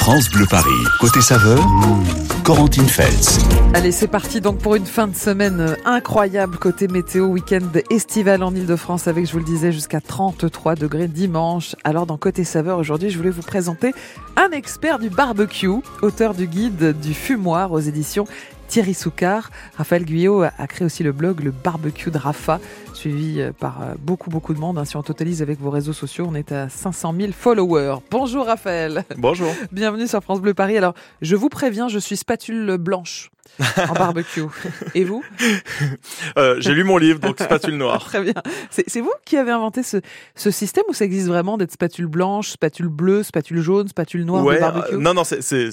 France Bleu Paris. Côté saveur, Corentine Feltz. Allez, c'est parti donc pour une fin de semaine incroyable côté météo, week-end estival en Ile-de-France avec, je vous le disais, jusqu'à 33 degrés dimanche. Alors dans Côté saveur, aujourd'hui, je voulais vous présenter un expert du barbecue, auteur du guide du fumoir aux éditions Thierry Soucard. Raphaël Guyot a créé aussi le blog Le Barbecue de Rafa, suivi euh, par euh, beaucoup, beaucoup de monde. Hein. Si on totalise avec vos réseaux sociaux, on est à 500 000 followers. Bonjour Raphaël. Bonjour. Bienvenue sur France Bleu Paris. Alors, je vous préviens, je suis spatule blanche en barbecue. Et vous? Euh, J'ai lu mon livre, donc spatule noire. Très bien. C'est vous qui avez inventé ce, ce, système ou ça existe vraiment d'être spatule blanche, spatule bleue, spatule jaune, spatule noire ouais, barbecue? Non, non, c'est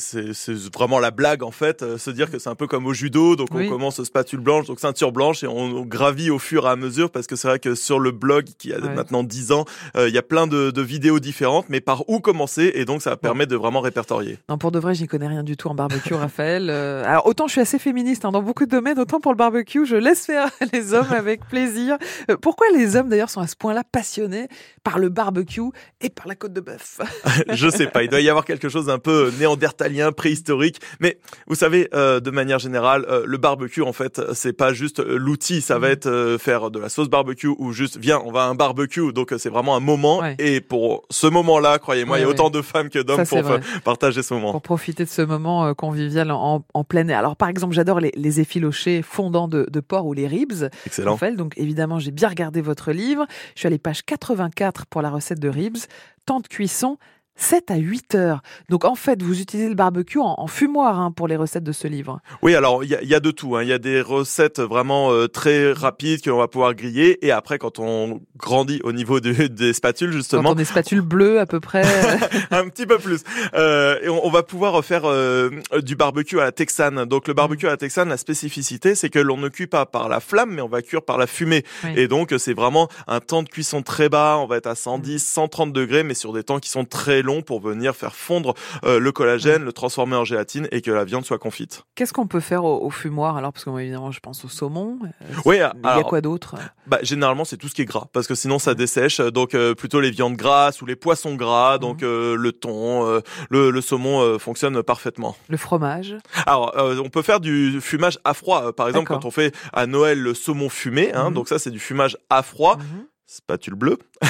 vraiment la blague en fait. se dire que c'est un peu comme au judo, donc on commence spatule blanche, donc ceinture blanche, et on, gravit au fur et à mesure, parce que c'est vrai que sur le blog, qui a maintenant 10 ans, euh, il y a plein de, vidéos différentes, mais par où commencer, et donc ça permet de vraiment répertorier. Non, pour de vrai, j'y connais rien du tout en barbecue, Raphaël. Euh, alors autant je suis assez féministe hein, dans beaucoup de domaines, autant pour le barbecue, je laisse faire les hommes avec plaisir. Euh, pourquoi les hommes d'ailleurs sont à ce point-là passionnés par le barbecue et par la côte de bœuf Je sais pas, il doit y avoir quelque chose un peu néandertalien, préhistorique, mais vous savez, de manière générale, euh, le barbecue, en fait, c'est pas juste euh, l'outil, ça va mhm. être euh, faire de la sauce barbecue ou juste, viens, on va à un barbecue. Donc, c'est vraiment un moment. Et pour ce moment-là, croyez-moi, il y a autant de femmes que d'hommes pour partager ce moment. Pour profiter de ce moment convivial en, plein air. Alors, par exemple, j'adore les, les effilochés fondants de, porc ou les ribs. Excellent. donc, évidemment, j'ai bien regardé votre livre. Je suis à page 84 pour la recette de ribs. Temps de cuisson, 7 à 8 heures. Donc en fait, vous utilisez le barbecue en, fumoir hein, pour les recettes de ce livre. Oui, alors il y, a, de tout. Hein. Il y a des recettes vraiment euh, très rapides qu'on va pouvoir griller. Et après, quand on grandit au niveau des spatules, justement... Quand on des spatules bleues à peu près. un petit peu plus. Euh, et on, va pouvoir faire euh, du barbecue à la texane. Donc le barbecue à la texane, la spécificité, c'est que l'on ne cuit pas par la flamme, mais on va cuire par la fumée. Et donc c'est vraiment un temps de cuisson très bas. On va être à 110, 130 degrés, mais sur des temps qui sont très long pour venir faire fondre euh, le collagène, le transformer en gélatine et que la viande soit confite. Qu'est-ce qu'on peut faire au, fumoir alors? Parce que moi, évidemment, je pense au saumon. Euh, oui, il y a quoi d'autre? bah, Généralement, c'est tout ce qui est gras parce que sinon, ça dessèche. Donc, euh, plutôt les viandes grasses ou les poissons gras. Donc, mhm. le thon, le, saumon fonctionne parfaitement. Le fromage? Alors, on peut faire du fumage à froid. Par exemple, quand on fait à Noël le saumon fumé, hein, donc ça, c'est du fumage à froid. Mhm spatule bleue.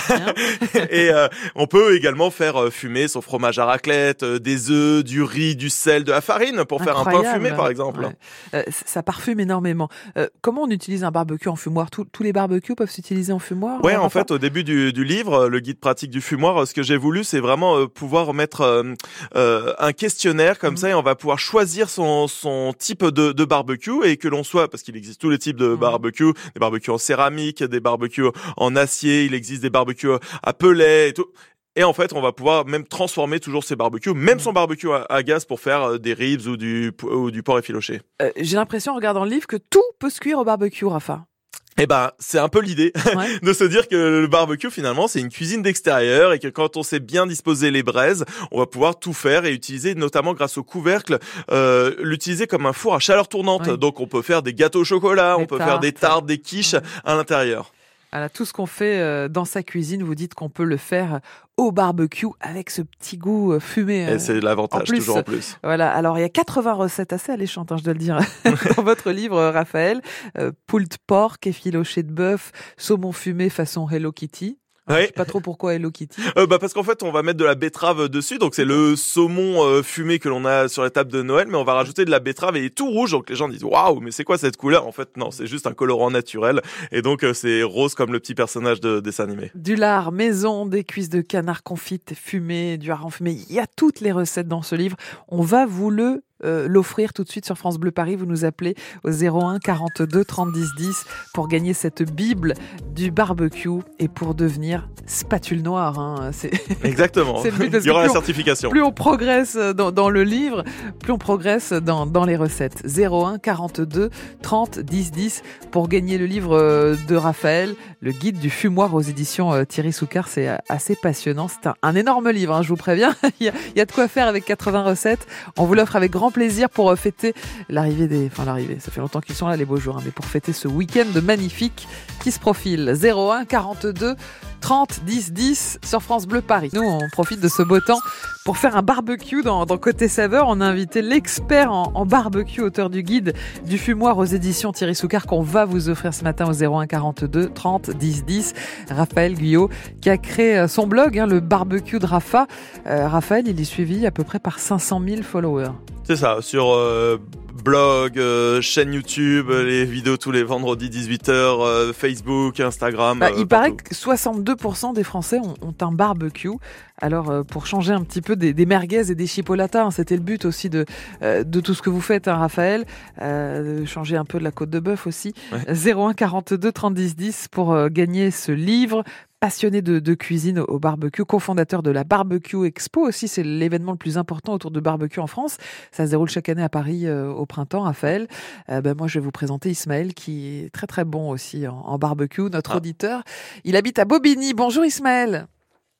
et euh, on peut également faire euh, fumer son fromage à raclette, euh, des œufs, du riz, du sel, de la farine pour faire un pain fumé par exemple. ça parfume énormément. comment on utilise un barbecue en fumoir? Tous les barbecues peuvent s'utiliser en fumoir? Ouais, en fait, au début du, livre, le guide pratique du fumoir, ce que j'ai voulu, c'est vraiment pouvoir mettre un questionnaire comme mmh. ça et on va pouvoir choisir son, son type de, de barbecue et que l'on soit, parce qu'il existe tous les types de mmh. barbecue, des barbecues en céramique, des barbecues en acier il existe des barbecues à pellet et tout. Et en fait, on va pouvoir même transformer toujours ces barbecues, même son barbecue à, gaz pour faire euh, des ribs ou du, ou du porc effiloché. Euh, j'ai l'impression, en regardant le livre, que tout peut se cuire au barbecue, Rafa. Eh ben, c'est un peu l'idée de se dire que le barbecue finalement c'est une cuisine d'extérieur et que quand on sait bien disposer les braises, on va pouvoir tout faire et utiliser notamment grâce au couvercle, euh, l'utiliser comme un four à chaleur tournante. Donc on peut faire des gâteaux au chocolat, on peut faire des tartes, des quiches à l'intérieur. Alors, tout ce qu'on fait euh, dans sa cuisine, vous dites qu'on peut le faire au barbecue avec ce petit goût euh, fumé. Et c'est l'avantage, toujours en plus. Voilà, alors il y a 80 recettes assez alléchantes, hein, je dois le dire, dans votre livre, Raphaël. Euh, poult porc, effiloché de bœuf, saumon fumé façon Hello Kitty. Ouais. Je sais pas trop pourquoi Hello Kitty. Euh, bah parce qu'en fait, on va mettre de la betterave dessus, donc c'est le saumon euh, fumé que l'on a sur la table de Noël, mais on va rajouter de la betterave et il est tout rouge, donc les gens disent waouh, mais c'est quoi cette couleur? En fait, non, c'est juste un colorant naturel, et donc euh, c'est rose comme le petit personnage de dessin animé. Du lard maison, des cuisses de canard confites fumées, du hareng fumé, il y a toutes les recettes dans ce livre. On va vous le euh, l'offrir tout de suite sur France Bleu Paris. Vous nous appelez au 01 42 30 10 10 pour gagner cette Bible du barbecue et pour devenir spatule noire. Hein. C'est Exactement. Il y aura la certification. plus on progresse dans, dans, le livre, plus on progresse dans, dans les recettes. 01 42 30 10 10 pour gagner le livre euh, de Raphaël, le guide du fumoir aux éditions euh, Thierry Soucard. C'est assez passionnant. C'est un, énorme livre, hein, je vous préviens. il, y a, il y a de quoi faire avec 80 recettes. On vous l'offre avec grand plaisir pour euh, fêter l'arrivée des. Enfin, l'arrivée, ça fait longtemps qu'ils sont là, les beaux jours, hein, mais pour fêter ce week-end magnifique qui se profile. 01 42 30 10 10 sur France Bleu Paris. Nous, on profite de ce beau temps pour faire un barbecue dans, Côté Saveur. On a invité l'expert en, en, barbecue, auteur du guide du fumoir aux éditions Thierry Soucard qu'on va vous offrir ce matin au 01 42 30 10 10. Raphaël Guyot qui a créé euh, son blog, hein, le barbecue de Rafa. Euh, Raphaël, il est suivi à peu près par 500 000 followers. C'est ça, sur euh, blog, euh, chaîne YouTube, les vidéos tous les vendredis 18h, euh, Facebook, Instagram. Bah, il paraît que 62% des Français ont, ont un barbecue. Alors euh, pour changer un petit peu des, des merguez et des chipolatas, hein, c'était le but aussi de euh, de tout ce que vous faites, hein, Raphaël, euh, changer un peu de la côte de bœuf aussi. Ouais. 01 42 30 10 10 pour gagner ce livre passionné de, de, cuisine au barbecue, cofondateur de la Barbecue Expo aussi, c'est l'événement le plus important autour de barbecue en France. Ça se déroule chaque année à Paris euh, au printemps, Raphaël. Euh, ben moi, je vais vous présenter Ismaël qui est très très bon aussi en, en barbecue, notre ah. auditeur. Il habite à Bobigny. Bonjour Ismaël.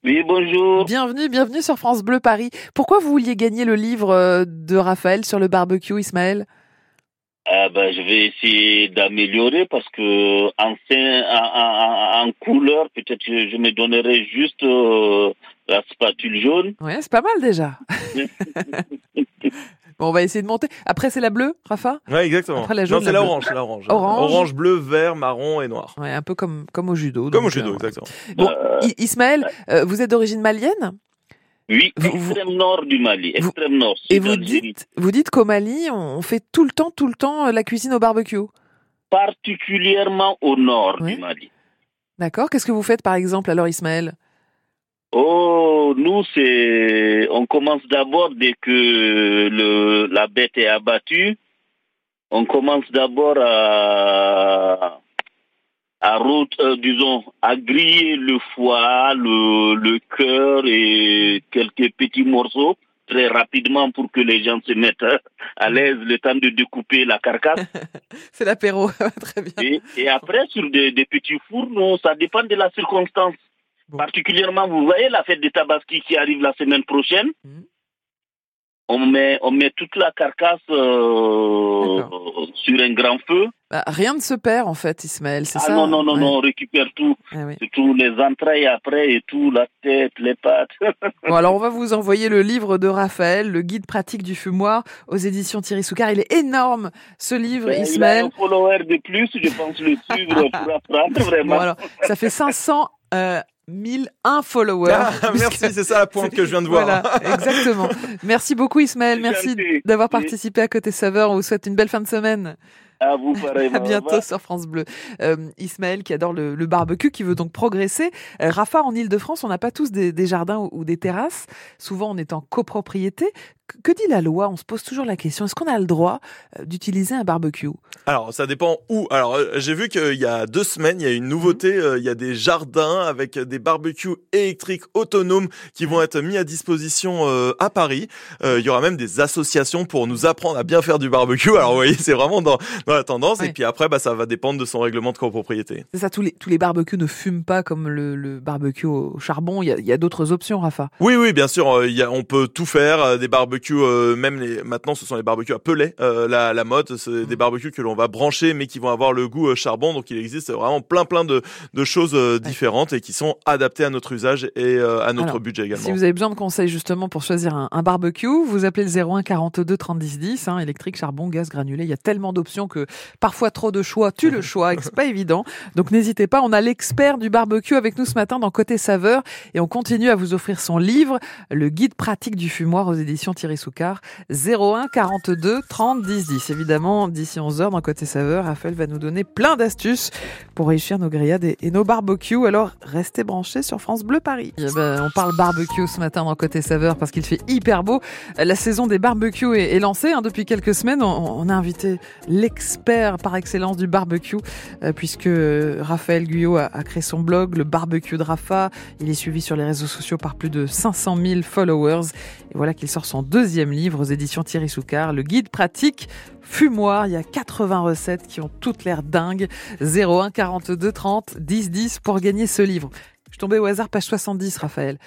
Oui, bonjour. Bienvenue, bienvenue sur France Bleu Paris. Pourquoi vous vouliez gagner le livre euh, de Raphaël sur le barbecue, Ismaël? Ah ben, je vais essayer d'améliorer parce que en, en, en couleur, peut-être je, je, me donnerai juste euh, la spatule jaune. Ouais, c'est pas mal déjà. bon, on va essayer de monter. Après, c'est la bleue, Rafa? Ouais, exactement. Après, la jaune. Non, c'est l'orange, c'est l'orange. Orange. Orange, bleu, vert, marron et noir. Ouais, un peu comme, comme au judo. Comme au judo, euh, exactement. Bon, euh... Ismaël, euh, vous êtes d'origine malienne? Oui, vous, extrême nord du Mali, extrême vous, nord. Et vous dites, vous dites qu'au Mali, on fait tout le temps, tout le temps la cuisine au barbecue Particulièrement au nord oui. du Mali. D'accord. Qu'est-ce que vous faites par exemple alors, Ismaël? Oh, nous, c'est. On commence d'abord dès que le, la bête est abattue. On commence d'abord à à route, euh, disons, à griller le foie, le, le cœur et quelques petits morceaux très rapidement pour que les gens se mettent à l'aise le temps de découper la carcasse. C'est l'apéro, très bien. Et, et, après, sur des, des, petits fours, non, ça dépend de la circonstance. Bon. Particulièrement, vous voyez la fête de Tabaski qui arrive la semaine prochaine. Mmh. On met, on met toute la carcasse euh, sur un grand feu. Bah, rien ne se perd en fait, Ismaël, c'est ah ça Non, non, non, ouais. non, on récupère tout. Ah, oui. Tout, les entrailles après et tout, la tête, les pattes. bon, alors on va vous envoyer le livre de Raphaël, le guide pratique du fumoir aux éditions Thierry Soucard. Il est énorme ce livre, Ismaël. Il a un follower de plus, je pense le suivre pour apprendre vraiment. Bon, alors, ça fait 500. Euh, 1001 followers. Ah, merci, c'est ça la pointe que je viens de voir. Voilà, exactement. Merci beaucoup Ismaël, merci d'avoir participé à Côté Saveur. On vous souhaite une belle fin de semaine. À vous, pareil. À bientôt sur France Bleu. Euh, Ismaël qui adore le, le, barbecue, qui veut donc progresser. Euh, Rafa, en Ile-de-France, on n'a pas tous des, des jardins ou, ou, des terrasses. Souvent, on est en copropriété. Que, dit la loi? On se pose toujours la question. Est-ce qu'on a le droit euh, d'utiliser un barbecue? Alors, ça dépend où. Alors, euh, j'ai vu qu'il y a deux semaines, il y a une nouveauté. Mmh. il y a des jardins avec des barbecues électriques autonomes qui vont être mis à disposition à Paris. il y aura même des associations pour nous apprendre à bien faire du barbecue. Alors, vous voyez, c'est vraiment dans dans la tendance. Ouais. Et puis après, bah, ça va dépendre de son règlement de copropriété. C'est ça, tous les, tous les barbecues ne fument pas comme le, le barbecue au charbon. Il y a, il y a d'autres options, Rafa. Oui, oui, bien sûr. Il y a, on peut tout faire. Des barbecues, euh, même les, maintenant, ce sont les barbecues à pellet. Euh, la, la mode, c'est des barbecues que l'on va brancher, mais qui vont avoir le goût euh, charbon. Donc, il existe vraiment plein, plein de, de choses euh, différentes et qui sont adaptées à notre usage et euh, à notre Alors, budget également. Si vous avez besoin de conseils justement pour choisir un, un barbecue, vous appelez le 01 42 30 10 10, hein, électrique, charbon, gaz, granulé. Il y a tellement d'options que parfois trop de choix tue le choix, c'est pas évident. Donc n'hésitez pas, on a l'expert du barbecue avec nous ce matin dans Côté Saveur et on continue à vous offrir son livre, le guide pratique du fumoir aux éditions Thierry Soucard, 01 42 30 10 10. Évidemment, d'ici 11 heures dans Côté Saveur, Raphaël va nous donner plein d'astuces pour réussir nos grillades et, nos barbecues. Alors restez branchés sur France Bleu Paris. Eh ben, on parle barbecue ce matin dans Côté Saveur parce qu'il fait hyper beau. La saison des barbecues est, lancée hein, depuis quelques semaines. On, a invité l'expert par excellence du barbecue, euh, puisque Raphaël Guyot a, créé son blog, le barbecue de Rafa. Il est suivi sur les réseaux sociaux par plus de 500 000 followers. Et voilà qu'il sort son deuxième livre aux éditions Thierry Soucard, le guide pratique fumoir. Il y a 80 recettes qui ont toutes l'air dingues. 01 42 30 10 10 pour gagner ce livre. Je tombé au hasard, page 70, Raphaël.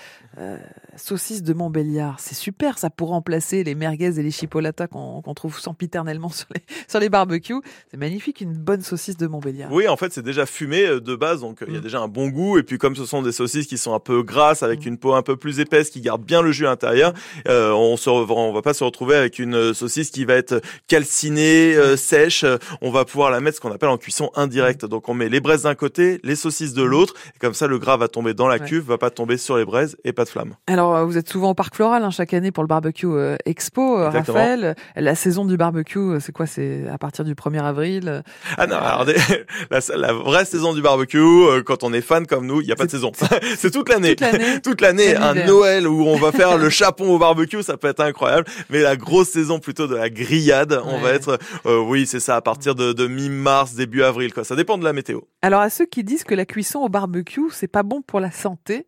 Euh, saucisse de Montbéliard, c'est super, ça pour remplacer les merguez et les chipolatas qu'on trouve sempiternellement sur les, sur les barbecues. C'est magnifique, une bonne saucisse de Montbéliard. Oui, en fait, c'est déjà fumé euh, de base, donc euh, il y a Mm. déjà un bon goût. Et puis, comme ce sont des saucisses qui sont un peu grasses, avec Mm. une peau un peu plus épaisse, qui garde bien le jus à l'intérieur, euh, on se, on va pas se retrouver avec une saucisse qui va être calcinée, euh, sèche. On va pouvoir la mettre ce qu'on appelle en cuisson indirecte. Donc, on met les braises d'un côté, les saucisses de l'autre, et comme ça, le gras va tomber dans la Ouais. cuve, va pas tomber sur les braises et pas de flamme. Alors, euh, vous êtes souvent au Parc Floral hein, chaque année pour le barbecue euh, Expo, euh, Exactement. Raphaël. La saison du barbecue, c'est quoi? C'est à partir du 1er avril Ah non, alors, la, la vraie saison du barbecue, quand on est fan comme nous, il n'y a pas de saison. c'est toute l'année. toute l'année un. Noël où on va faire le chapon au barbecue, ça peut être incroyable. Mais la grosse saison plutôt de la grillade, on va être, euh, oui, c'est ça, à partir de, de mi-mars, début avril, quoi. Ça dépend de la météo. Alors, à ceux qui disent que la cuisson au barbecue, c'est pas bon pour la santé,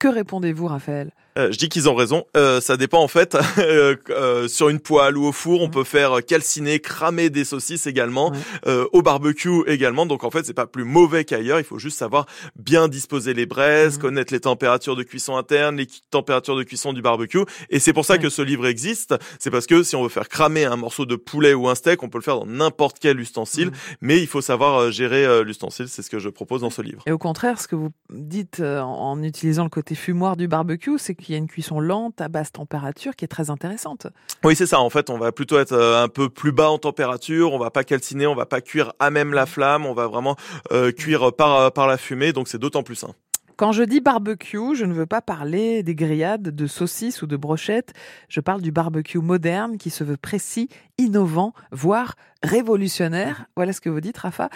que répondez-vous, Raphaël? Euh, je dis qu'ils ont raison. Euh, ça dépend en fait. euh, euh, sur une poêle ou au four, on Mhm. peut faire calciner, cramer des saucisses également. Euh, au barbecue également. Donc en fait, c'est pas plus mauvais qu'ailleurs. Il faut juste savoir bien disposer les braises, Mhm. connaître les températures de cuisson interne, les températures de cuisson du barbecue. Et c'est pour ça que ce livre existe. C'est parce que si on veut faire cramer un morceau de poulet ou un steak, on peut le faire dans n'importe quel ustensile. Mhm. Mais il faut savoir euh, gérer l'ustensile. C'est ce que je propose dans ce livre. Et au contraire, ce que vous dites euh, en en utilisant le côté fumoir du barbecue, c'est qu'il y a une cuisson lente à basse température qui est très intéressante. Oui, c'est ça. En fait, on va plutôt être euh, un peu plus bas en température. On va pas calciner, on va pas cuire à même la flamme. On va vraiment euh, cuire par par la fumée. Donc c'est d'autant plus sain. Quand je dis barbecue, je ne veux pas parler des grillades, de saucisses ou de brochettes. Je parle du barbecue moderne qui se veut précis, innovant, voire révolutionnaire. Voilà ce que vous dites, Rafa.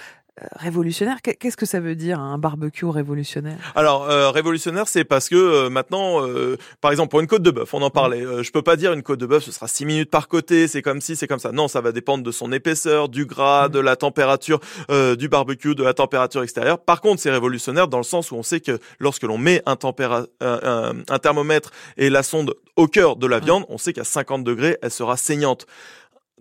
Euh, révolutionnaire, qu'est- qu'est-ce que ça veut dire un barbecue révolutionnaire? Alors euh, révolutionnaire, c'est parce que euh, maintenant, euh, par exemple, pour une côte de bœuf, on en parlait. Euh, je peux pas dire une côte de bœuf, ce sera 6 minutes par côté, c'est comme si, c'est comme ça. Non, ça va dépendre de son épaisseur, du gras, Mhm. de la température euh, du barbecue, de la température extérieure. Par contre, c'est révolutionnaire dans le sens où on sait que lorsque l'on met un, tempéra- un, thermomètre et la sonde au cœur de la Mhm. viande, on sait qu'à 50 degrés, elle sera saignante.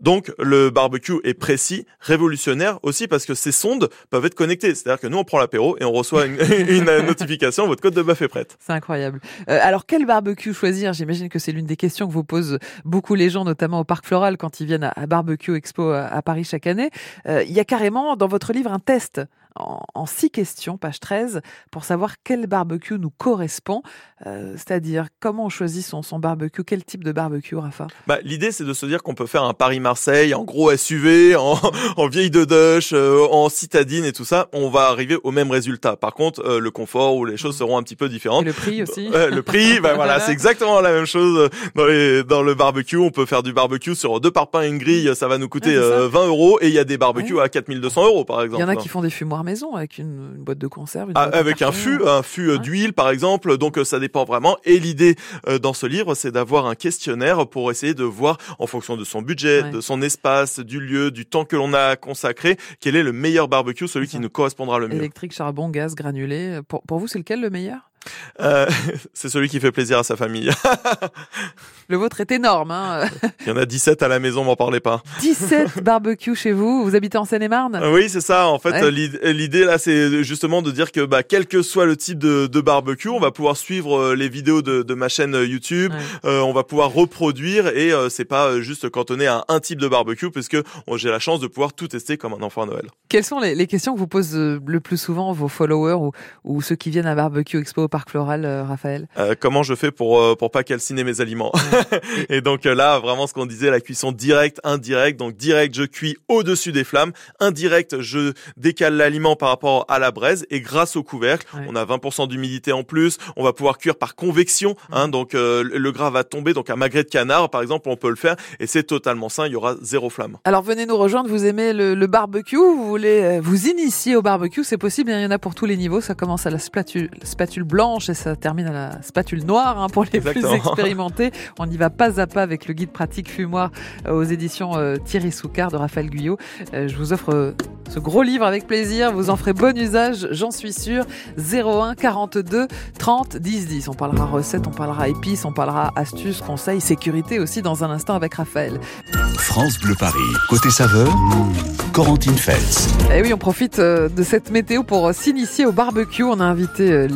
Donc le barbecue est précis, révolutionnaire aussi parce que ces sondes peuvent être connectées. C'est-à-dire que nous on prend l'apéro et on reçoit une, notification, votre côte de bœuf est prête. C'est incroyable. Euh, alors, quel barbecue choisir? J'imagine que c'est l'une des questions que vous posent beaucoup les gens, notamment au Parc Floral, quand ils viennent à, Barbecue Expo à, à Paris chaque année. Euh, il y a carrément dans votre livre un test en, en six questions, page 13, pour savoir quel barbecue nous correspond. Euh, C'est-à-dire, comment on choisit son, son barbecue Quel type de barbecue, Rafa? Bah, L'idée c'est de se dire qu'on peut faire un Paris-Marseille en gros SUV, en, en vieille de Dutch, euh, en citadine et tout ça. On va arriver au même résultat. Par contre, euh, le confort ou les choses seront un petit peu Et différentes. le prix aussi Ouais, le prix, bah voilà, c'est exactement la même chose dans les dans le barbecue. On peut faire du barbecue sur deux parpaings et une grille, ça va nous coûter Ouais, euh, 20 euros. Et il y a des barbecues à 4200 euros par Il exemple. y en a qui font des fumoirs maison avec une, une boîte de conserve. une Ah, boîte de avec un fût, un fût euh, Ouais. d'huile par exemple. Donc euh, ça dépend vraiment. Et l'idée euh, dans ce livre, c'est d'avoir un questionnaire pour essayer de voir en fonction de son budget, Ouais. de son espace, du lieu, du temps que l'on a consacré, quel est le meilleur barbecue, celui qui nous correspondra le mieux. Électrique, charbon, gaz, granulé. Pour, pour vous, c'est lequel le meilleur? Euh, c'est celui qui fait plaisir à sa famille. Le vôtre est énorme. Hein Il y en a 17 à la maison, m'en parlez pas. 17 barbecues chez vous. Vous habitez en Seine-et-Marne? Oui, c'est ça. En fait, Ouais. l'idée là, c'est justement de dire que bah, quel que soit le type de, de barbecue, on va pouvoir suivre euh, les vidéos de, de ma chaîne euh, YouTube. Ouais. Euh, on va pouvoir reproduire et euh, c'est pas juste cantonné à un type de barbecue, puisque j'ai la chance de pouvoir tout tester comme un enfant à Noël. Quelles sont les, les questions que vous posent le plus souvent vos followers ou, ou ceux qui viennent à Barbecue Expo? Parc Floral, euh, Raphaël? Euh, comment je fais pour euh, pour pas calciner mes aliments Et donc là, vraiment, ce qu'on disait, la cuisson directe, indirecte. Donc direct, je cuis au-dessus des flammes. Indirect, je décale l'aliment par rapport à la braise. Et grâce au couvercle, Ouais. on a 20% d'humidité en plus. On va pouvoir cuire par convection. Hein, donc euh, le gras va tomber. Donc un magret de canard, par exemple, on peut le faire. Et c'est totalement sain. Il y aura zéro flamme. Alors venez nous rejoindre, vous aimez le, le barbecue, vous voulez vous initier au barbecue, c'est possible, il y en a pour tous les niveaux, ça commence à la spatule, spatule blanche et ça termine à la spatule noire hein, pour les plus expérimentés. On y va pas à pas avec le guide pratique fumoir euh, aux éditions euh, Thierry Soucard de Raphaël Guyot. Euh, je vous offre euh, ce gros livre avec plaisir. Vous en ferez bon usage, j'en suis sûr. 01 42 30 10 10. On parlera recettes, on parlera épices, on parlera astuces, conseils, sécurité aussi dans un instant avec Raphaël. France Bleu Paris. Côté saveur, Corentine Feltz. Et oui, on profite de cette météo pour s'initier au barbecue. On a invité euh,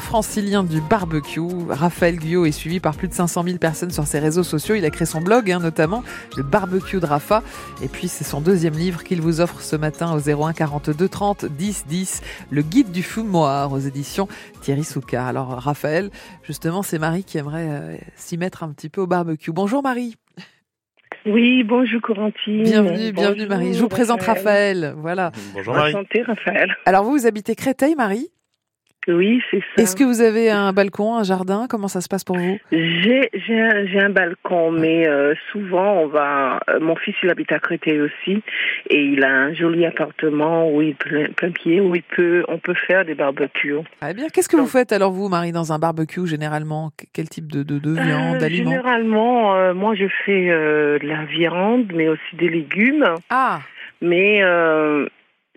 francilien du barbecue. Raphaël Guyot est suivi par plus de 500 000 personnes sur ses réseaux sociaux. Il a créé son blog, hein, notamment le barbecue de Rafa. Et puis, c'est son deuxième livre qu'il vous offre ce matin au 01 42 30 10 10. Le guide du fumoir aux éditions Thierry Souka. Alors, Raphaël, justement, c'est Marie qui aimerait s'y mettre un petit peu au barbecue. Bonjour Marie. Oui, bonjour Corentine. Bienvenue, bienvenue Marie. Je vous présente Raphaël. Voilà. Bonjour Marie. Santé, Raphaël. Alors vous, vous habitez Créteil, Marie? Oui, c'est ça. Est-ce que vous avez un balcon, un jardin? Comment ça se passe pour vous? J'ai j'ai un, j'ai un balcon, mais euh, souvent on va. euh, mon fils il habite à Créteil aussi, et il a un joli appartement où il plein, plein pied où il peut on peut faire des barbecues. Très bien. Qu'est-ce que vous faites alors vous, Marie, dans un barbecue généralement? Qu- Quel type de, de, de viande, Euh, d'aliments? généralement, euh, moi je fais euh, de la viande, mais aussi des légumes. Ah, Mais euh,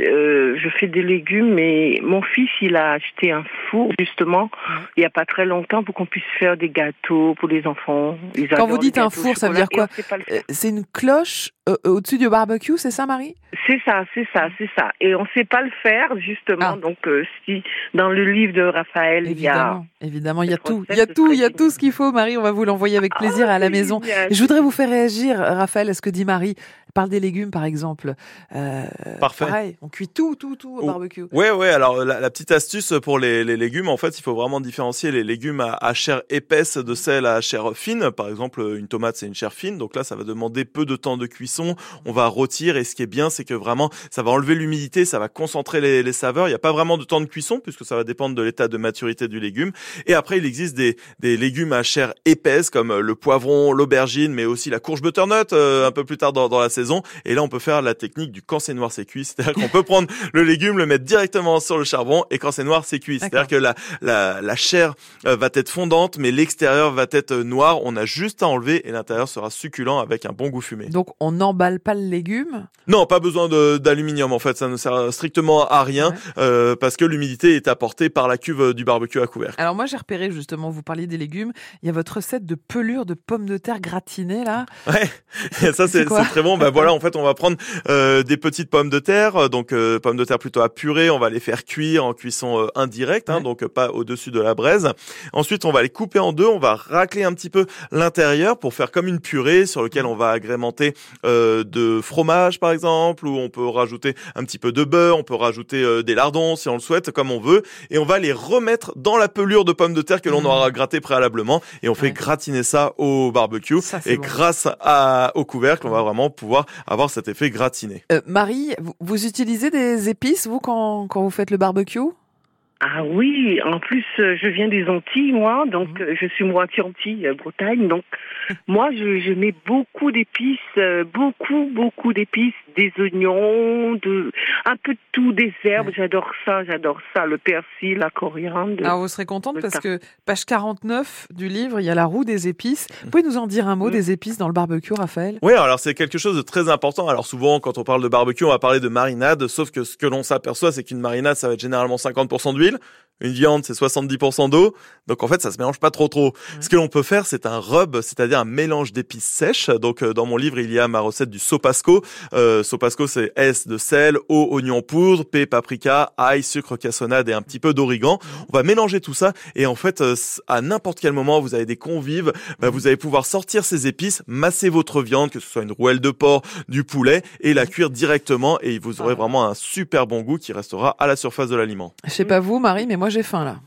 euh, je fais des légumes, mais mon fils, il a acheté un four, justement, il n'y a pas très longtemps, pour qu'on puisse faire des gâteaux pour les enfants. Ils Quand vous dites un four, ça veut dire quoi euh, c'est une cloche euh, au-dessus du barbecue, c'est ça, Marie? C'est ça, c'est ça, c'est ça. Et on ne sait pas le faire, justement. Ah. Donc, euh, si dans le livre de Raphaël, il y a... Évidemment, évidemment, il y a tout, il y a ce tout, il y a tout ce qu'il faut, Marie. On va vous l'envoyer avec plaisir à la maison. génial. Je voudrais vous faire réagir, Raphaël, à ce que dit Marie. Elle parle des légumes, par exemple. Euh, Parfait. Pareil, on cuit tout, tout, tout au barbecue. Ouais, ouais. Alors la, la petite astuce pour les, les légumes, en fait, il faut vraiment différencier les légumes à, à chair épaisse de celles à chair fine. Par exemple, une tomate, c'est une chair fine, donc là, ça va demander peu de temps de cuisson. On va rôtir, et ce qui est bien, c'est que vraiment, ça va enlever l'humidité, ça va concentrer les, les saveurs. Il n'y a pas vraiment de temps de cuisson puisque ça va dépendre de l'état de maturité du légume. Et après, il existe des, des légumes à chair épaisse comme le poivron, l'aubergine, mais aussi la courge butternut euh, un peu plus tard dans, dans la saison. Et là, on peut faire la technique du quand c'est noir, c'est cuit. C'est-à-dire qu'on peut prendre le légume, le mettre directement sur le charbon, et quand c'est noir, c'est cuit. C'est-à-dire que la, la, la chair euh, va être fondante, mais l'extérieur va être euh, noir. On a juste à enlever et l'intérieur sera succulent avec un bon goût fumé. Donc, on n'emballe pas le légume. Non, pas besoin d'aluminium en fait, ça ne sert strictement à rien Ouais. euh, parce que l'humidité est apportée par la cuve du barbecue à couvercle. Alors moi j'ai repéré justement, vous parliez des légumes, il y a votre recette de pelure de pommes de terre gratinées là. Ouais, ça C'est très bon. Bah voilà, en fait, on va prendre euh, des petites pommes de terre, euh, donc euh, pommes de terre plutôt à purée. On va les faire cuire en cuisson euh, indirecte, hein, Ouais. donc euh, pas au-dessus de la braise. Ensuite, on va les couper en deux. On va racler un petit peu l'intérieur pour faire comme une purée sur lequel on va agrémenter euh, de fromage par exemple, ou on peut rajouter un petit peu de beurre. On peut rajouter euh, des lardons si on le souhaite, comme on veut, et on va les remettre dans la pelure de pommes de terre que l'on Mmh. aura grattée préalablement, et on fait Ouais. gratiner ça au barbecue. Ça, Et bon. grâce à, au couvercle, on va vraiment pouvoir avoir cet effet gratiné. Euh, Marie, vous, vous utilisez des épices vous quand, quand vous faites le barbecue? Ah oui, en plus, euh, je viens des Antilles, moi, donc Mhm. euh, je suis moitié Antilles, euh, Bretagne, donc moi, je, je mets beaucoup d'épices, beaucoup, beaucoup d'épices, des oignons, de, un peu de tout, des herbes, Ouais. j'adore ça, j'adore ça, le persil, la coriandre. Alors vous serez contente parce que page 49 du livre, il y a la roue des épices. Vous pouvez nous en dire un mot Mhm. des épices dans le barbecue, Raphaël? Oui, alors c'est quelque chose de très important. Alors souvent, quand on parle de barbecue, on va parler de marinade, sauf que ce que l'on s'aperçoit, c'est qu'une marinade, ça va être généralement 50% d'huile. Une viande, c'est 70% d'eau. Donc en fait, ça se mélange pas trop trop. Ce que l'on peut faire, c'est un rub, c'est-à-dire un mélange d'épices sèches. Donc euh, dans mon livre, il y a ma recette du sopasco. Euh, sopasco, c'est S de sel, O, oignon poudre, P, paprika, ail, sucre cassonade et un petit peu d'origan. On va mélanger tout ça et en fait, euh, à n'importe quel moment, vous avez des convives, bah, vous allez pouvoir sortir ces épices, masser votre viande, que ce soit une rouelle de porc, du poulet, et la cuire directement et vous aurez vraiment un super bon goût qui restera à la surface de l'aliment. Je sais pas vous, Marie, mais moi j'ai faim là.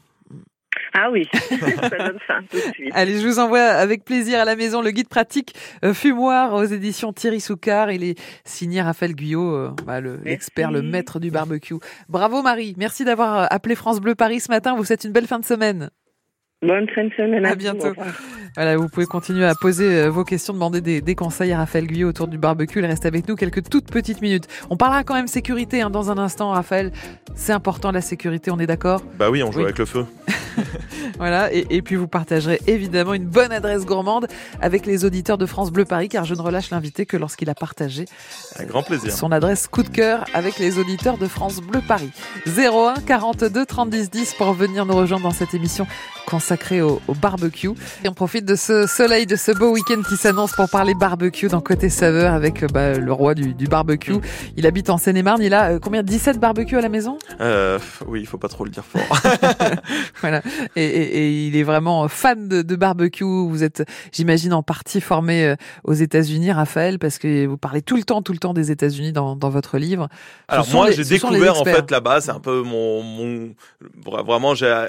Ah oui, ça donne faim tout de suite. Allez, je vous envoie avec plaisir à la maison le guide pratique euh, fumoir aux éditions Thierry Soucard. Il est signé Raphaël Guyot, euh, bah, le- l'expert, le maître du barbecue. Bravo Marie, merci d'avoir euh, appelé France Bleu Paris ce matin. Vous souhaite une belle fin de semaine. Bonne fin de semaine à, bientôt. Voilà, vous pouvez continuer à poser euh, vos questions, demander des, des conseils à Raphaël Guyot autour du barbecue. Il reste avec nous quelques toutes petites minutes. On parlera quand même sécurité hein, dans un instant, Raphaël. C'est important la sécurité, on est d'accord? Bah oui, on joue Oui. avec le feu. Voilà, et, et puis vous partagerez évidemment une bonne adresse gourmande avec les auditeurs de France Bleu Paris, car je ne relâche l'invité que lorsqu'il a partagé Avec grand plaisir. son adresse coup de cœur avec les auditeurs de France Bleu Paris. 01 42 30 10 10 pour venir nous rejoindre dans cette émission consacrée au, au barbecue. Et on profite de ce soleil, de ce beau week-end qui s'annonce pour parler barbecue dans Côté Saveur avec euh, bah, le roi du, du barbecue. Il habite en Seine-et-Marne, il a euh, combien 17 barbecues à la maison? Euh, oui, il faut pas trop le dire fort. Voilà. Et, et- et il est vraiment fan de, de barbecue. Vous êtes, j'imagine, en partie formé euh, aux États-Unis, Raphaël, parce que vous parlez tout le temps, tout le temps des États-Unis dans, dans votre livre. Ce Alors moi, j'ai découvert en fait là-bas, c'est un peu mon, mon vraiment j'ai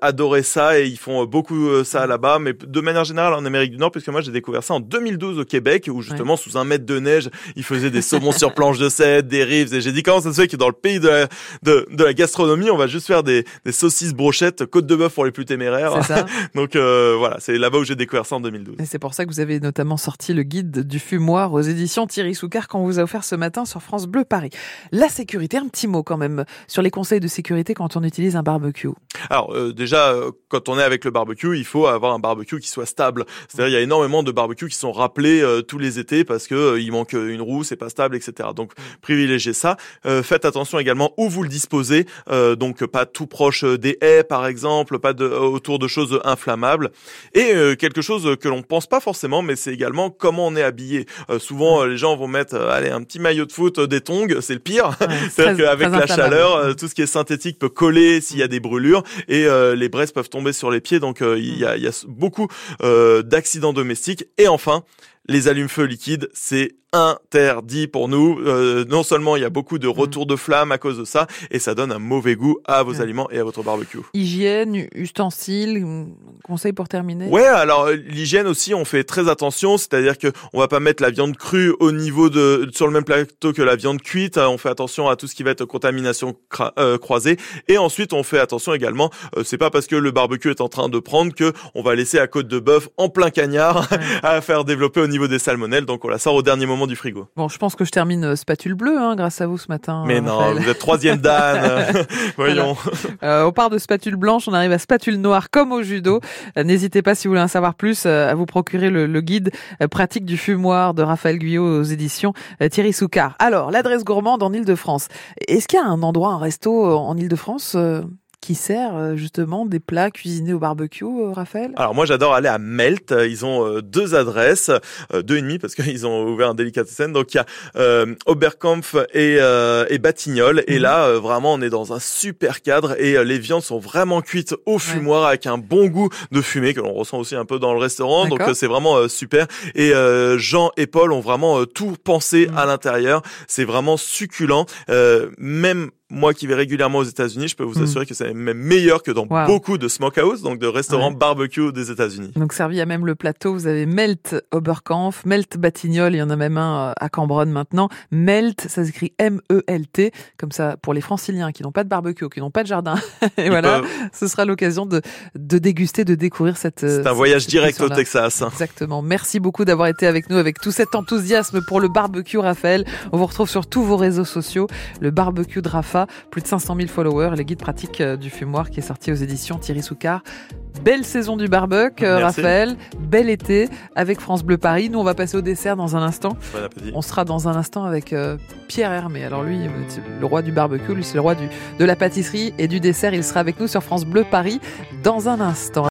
adoré ça et ils font beaucoup euh, ça là-bas, mais de manière générale en Amérique du Nord, puisque moi j'ai découvert ça en 2012 au Québec, où justement sous un mètre de neige, ils faisaient des saumons sur planche de cèdre, des ribs, et j'ai dit comment ça se fait que dans le pays de la, de, de la gastronomie, on va juste faire des, des saucisses brochettes, côte de bœuf pour les plus téméraires. Ça. Donc euh, voilà, c'est là-bas où j'ai découvert ça en 2012. Et c'est pour ça que vous avez notamment sorti le guide du fumoir aux éditions Thierry Soucard qu'on vous a offert ce matin sur France Bleu Paris. La sécurité, un petit mot quand même sur les conseils de sécurité quand on utilise un barbecue. Alors euh, déjà, euh, quand on est avec le barbecue, il faut avoir un barbecue qui soit stable. C'est-à-dire, il y a énormément de barbecues qui sont rappelés euh, tous les étés parce que euh, il manque une roue, c'est pas stable, etc. Donc privilégiez ça. Euh, faites attention également où vous le disposez. Euh, donc pas tout proche euh, des haies, par exemple, pas de, euh, autour de choses inflammables. Et euh, quelque chose que l'on pense pas forcément, mais c'est également comment on est habillé. Euh, souvent, euh, les gens vont mettre, euh, allez, un petit maillot de foot, euh, des tongs, c'est le pire. Ouais, C'est-à-dire qu'avec la chaleur, euh, tout ce qui est synthétique peut coller s'il y a des brûlures et euh, les braises peuvent tomber sur les pieds. Donc euh, il y, a, il y a beaucoup euh, d'accidents domestiques. Et enfin, les allumes-feux liquides, c'est interdit pour nous. Euh, non seulement il y a beaucoup de retours de flammes à cause de ça, et ça donne un mauvais goût à vos Ouais. aliments et à votre barbecue. Hygiène, ustensiles, conseils pour terminer Ouais, alors euh, l'hygiène aussi, on fait très attention, c'est-à-dire que on va pas mettre la viande crue au niveau de sur le même plateau que la viande cuite. Euh, On fait attention à tout ce qui va être contamination euh, croisée, et ensuite on fait attention également. euh, c'est pas parce que le barbecue est en train de prendre que on va laisser la côte de bœuf en plein cagnard à faire développer au niveau des salmonelles. Donc on la sort au dernier moment du frigo. Bon, je pense que je termine euh, spatule bleue hein, grâce à vous ce matin. Mais euh, non, Raphaël. vous êtes troisième dan. Voyons. Euh, on part de spatule blanche, on arrive à spatule noire comme au judo. N'hésitez pas si vous voulez en savoir plus à vous procurer le, le guide pratique du fumoir de Raphaël Guyot aux éditions Thierry Soucard. Alors, l'adresse gourmande en Ile-de-France. Est-ce qu'il y a un endroit, un resto en Ile-de-France qui sert euh, justement des plats cuisinés au barbecue, euh, Raphaël? Alors moi j'adore aller à Melt. Ils ont euh, deux adresses, euh, deux et demi parce qu'ils ont ouvert un délicatessen. Donc il y a euh, Oberkampf et, euh, et Batignolles. Et Mhm. là euh, vraiment on est dans un super cadre et euh, les viandes sont vraiment cuites au fumoir avec un bon goût de fumée que l'on ressent aussi un peu dans le restaurant. Donc euh, c'est vraiment euh, super. Et euh, Jean et Paul ont vraiment euh, tout pensé Mhm. à l'intérieur. C'est vraiment succulent. Euh, même moi qui vais régulièrement aux États-Unis, je peux vous Mhm. assurer que c'est même meilleur que dans Wow. beaucoup de smokehouse, donc de restaurants Ouais. barbecue des États-Unis. donc servi à même le plateau, vous avez Melt Oberkampf, Melt Batignolles, il y en a même un euh, à Cambronne maintenant. Melt, ça s'écrit M-E-L-T, comme ça pour les franciliens qui n'ont pas de barbecue, qui n'ont pas de jardin. Et Ils voilà, peuvent- ce sera l'occasion de, de déguster, de découvrir cette. euh, C'est un voyage direct au. Texas. Exactement. Merci beaucoup d'avoir été avec nous avec tout cet enthousiasme pour le barbecue, Raphaël. On vous retrouve sur tous vos réseaux sociaux. Le barbecue de Plus de 500 000 followers, les guides pratiques euh, du fumoir qui est sorti aux éditions Thierry Soucard. Belle saison du barbecue, euh, Merci. Raphaël. Bel été avec France Bleu Paris. Nous, on va passer au dessert dans un instant. Bon appétit. On sera dans un instant avec euh, Pierre Hermé. Alors lui, le roi du barbecue, lui c'est le roi du, de la pâtisserie et du dessert. Il sera avec nous sur France Bleu Paris dans un instant.